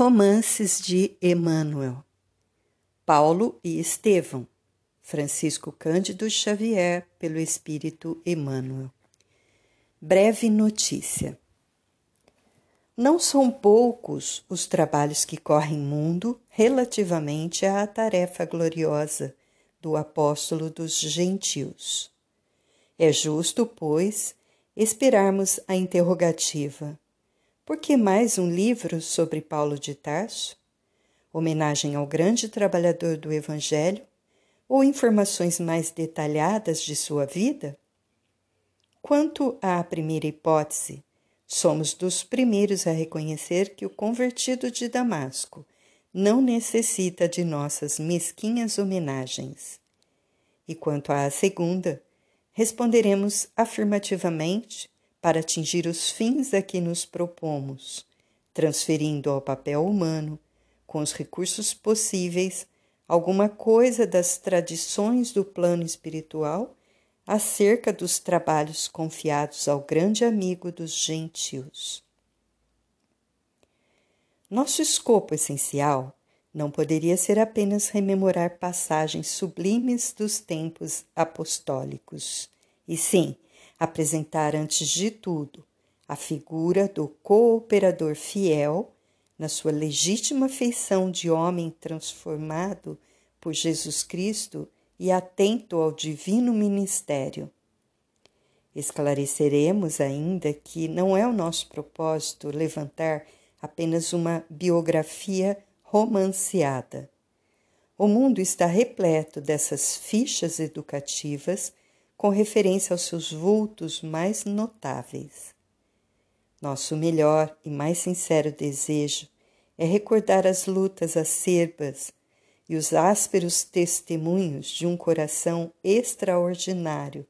Romances de Emmanuel Paulo e Estevão Francisco Cândido Xavier pelo Espírito Emmanuel. Breve notícia. Não são poucos os trabalhos que correm mundo relativamente à tarefa gloriosa do apóstolo dos gentios. É justo, pois, esperarmos a interrogativa por que mais um livro sobre Paulo de Tarso? Homenagem ao grande trabalhador do Evangelho? Ou informações mais detalhadas de sua vida? Quanto à primeira hipótese, somos dos primeiros a reconhecer que o convertido de Damasco não necessita de nossas mesquinhas homenagens. E quanto à segunda, responderemos afirmativamente para atingir os fins a que nos propomos, transferindo ao papel humano, com os recursos possíveis, alguma coisa das tradições do plano espiritual acerca dos trabalhos confiados ao grande amigo dos gentios. Nosso escopo essencial não poderia ser apenas rememorar passagens sublimes dos tempos apostólicos, e sim apresentar antes de tudo a figura do cooperador fiel na sua legítima feição de homem transformado por Jesus Cristo e atento ao divino ministério. Esclareceremos ainda que não é o nosso propósito levantar apenas uma biografia romanceada. O mundo está repleto dessas fichas educativas com referência aos seus vultos mais notáveis. Nosso melhor e mais sincero desejo é recordar as lutas acerbas e os ásperos testemunhos de um coração extraordinário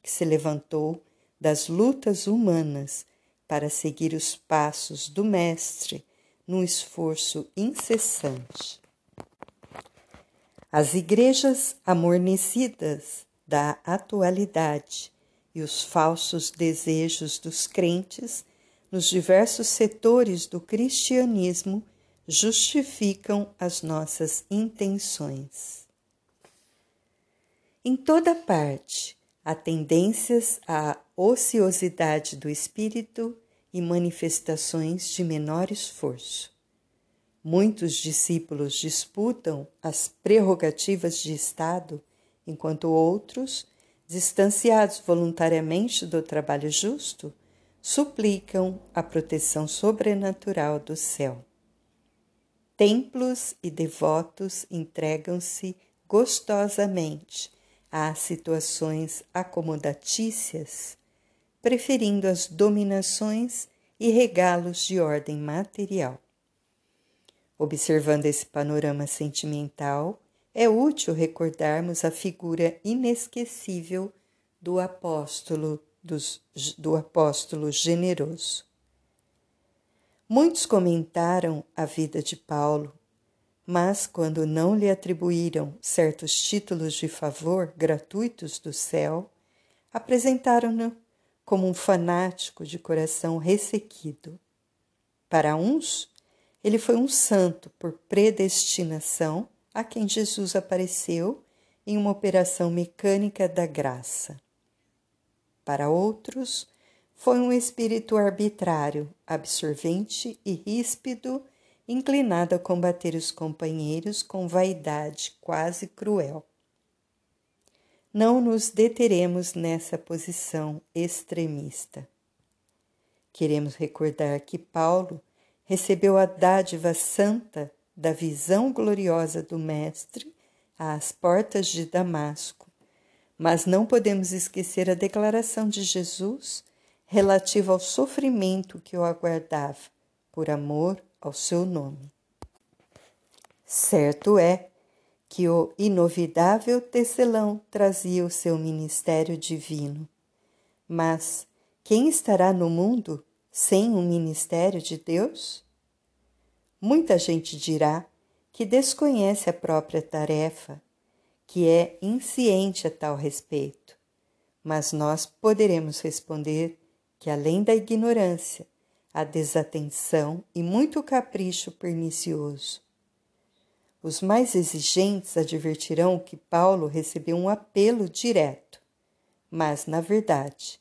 que se levantou das lutas humanas para seguir os passos do Mestre num esforço incessante. As igrejas amornecidas da atualidade e os falsos desejos dos crentes nos diversos setores do cristianismo justificam as nossas intenções. Em toda parte há tendências à ociosidade do espírito e manifestações de menor esforço. Muitos discípulos disputam as prerrogativas de Estado enquanto outros, distanciados voluntariamente do trabalho justo, suplicam a proteção sobrenatural do céu. Templos e devotos entregam-se gostosamente a situações acomodatícias, preferindo as dominações e regalos de ordem material. Observando esse panorama sentimental, é útil recordarmos a figura inesquecível do apóstolo dos, do apóstolo generoso. Muitos comentaram a vida de Paulo, mas quando não lhe atribuíram certos títulos de favor gratuitos do céu, apresentaram-no como um fanático de coração ressequido. Para uns, ele foi um santo por predestinação a quem Jesus apareceu em uma operação mecânica da graça. Para outros, foi um espírito arbitrário, absorvente e ríspido, inclinado a combater os companheiros com vaidade quase cruel. Não nos deteremos nessa posição extremista. Queremos recordar que Paulo recebeu a dádiva santa da visão gloriosa do Mestre às portas de Damasco, mas não podemos esquecer a declaração de Jesus relativa ao sofrimento que o aguardava, por amor ao seu nome. Certo é que o inovidável tecelão trazia o seu ministério divino. Mas quem estará no mundo sem um ministério de Deus? Muita gente dirá que desconhece a própria tarefa, que é insciente a tal respeito, mas nós poderemos responder que, além da ignorância, a desatenção e muito capricho pernicioso. Os mais exigentes advertirão que Paulo recebeu um apelo direto, mas, na verdade,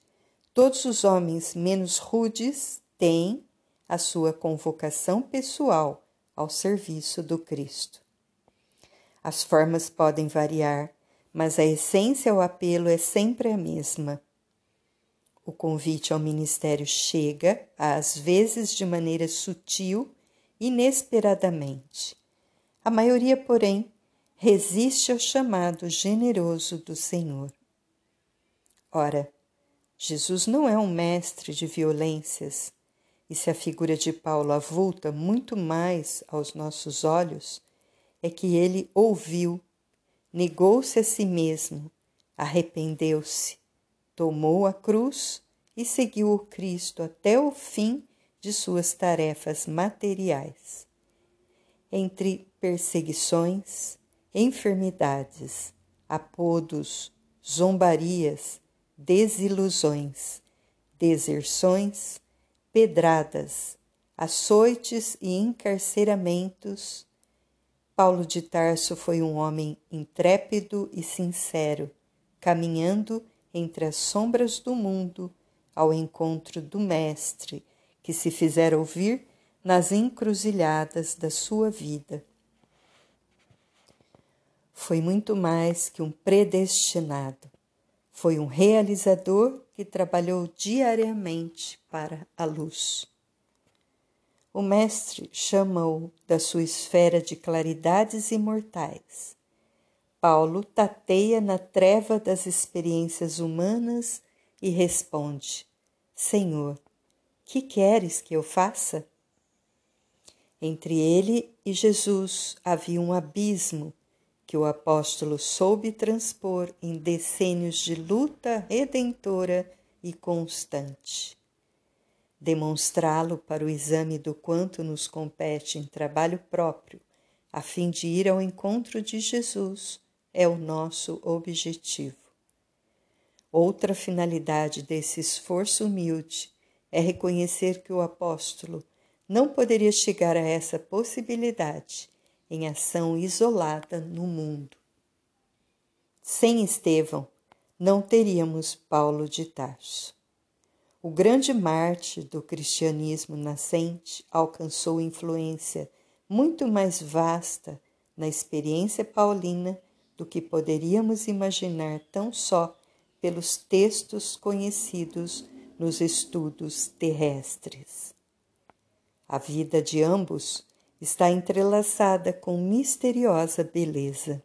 todos os homens menos rudes têm a sua convocação pessoal ao serviço do Cristo. As formas podem variar, mas a essência ao apelo é sempre a mesma. O convite ao ministério chega, às vezes de maneira sutil, inesperadamente. A maioria, porém, resiste ao chamado generoso do Senhor. Ora, Jesus não é um mestre de violências, e se a figura de Paulo avulta muito mais aos nossos olhos, é que ele ouviu, negou-se a si mesmo, arrependeu-se tomou a cruz e seguiu o Cristo até o fim de suas tarefas materiais. Entre perseguições, enfermidades, apodos, zombarias, desilusões, deserções, pedradas, açoites e encarceramentos, Paulo de Tarso foi um homem intrépido e sincero, caminhando entre as sombras do mundo ao encontro do Mestre, que se fizera ouvir nas encruzilhadas da sua vida. Foi muito mais que um predestinado, foi um realizador que trabalhou diariamente para a luz. O Mestre chama-o da sua esfera de claridades imortais Paulo tateia na treva das experiências humanas e responde: Senhor, que queres que eu faça? Entre ele e Jesus havia um abismo que o apóstolo soube transpor em decênios de luta redentora e constante. Demonstrá-lo para o exame do quanto nos compete em trabalho próprio, a fim de ir ao encontro de Jesus é o nosso objetivo. Outra finalidade desse esforço humilde é reconhecer que o apóstolo não poderia chegar a essa possibilidade em ação isolada no mundo. Sem Estevão, não teríamos Paulo de Tarso. O grande Marte do cristianismo nascente alcançou influência muito mais vasta na experiência paulina do que poderíamos imaginar tão só pelos textos conhecidos nos estudos terrestres. A vida de ambos está entrelaçada com misteriosa beleza.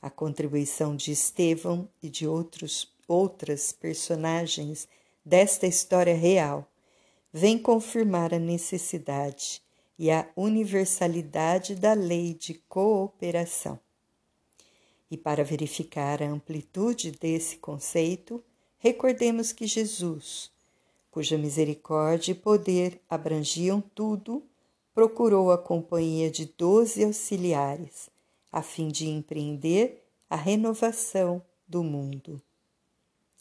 A contribuição de Estevão e de outros, outras personagens desta história real vem confirmar a necessidade e a universalidade da lei de cooperação. E para verificar a amplitude desse conceito, recordemos que Jesus, cuja misericórdia e poder abrangiam tudo, procurou a companhia de doze auxiliares, a fim de empreender a renovação do mundo.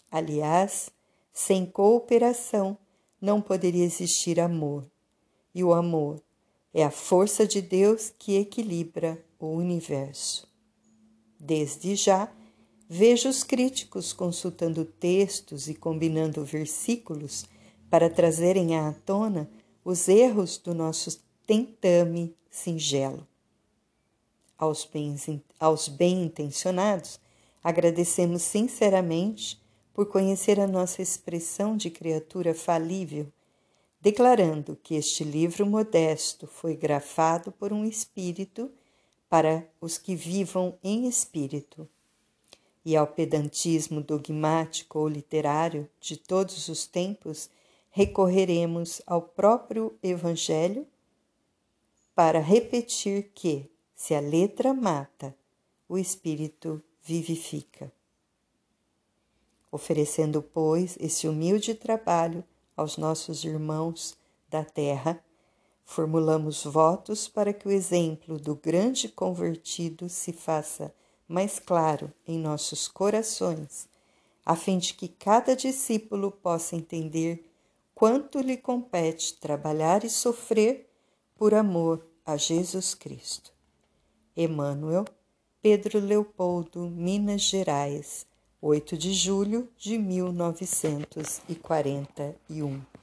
Aliás, sem cooperação não poderia existir amor, e o amor é a força de Deus que equilibra o universo. Desde já, vejo os críticos consultando textos e combinando versículos para trazerem à tona os erros do nosso tentame singelo. Aos bem, aos bem intencionados, agradecemos sinceramente por conhecer a nossa expressão de criatura falível, declarando que este livro modesto foi grafado por um espírito para os que vivam em espírito. E ao pedantismo dogmático ou literário de todos os tempos, recorreremos ao próprio Evangelho para repetir que, se a letra mata, o espírito vivifica. Oferecendo, pois, esse humilde trabalho aos nossos irmãos da terra, Formulamos votos para que o exemplo do grande convertido se faça mais claro em nossos corações, a fim de que cada discípulo possa entender quanto lhe compete trabalhar e sofrer por amor a Jesus Cristo. Emmanuel, Pedro Leopoldo, Minas Gerais, 8 de julho de 1941.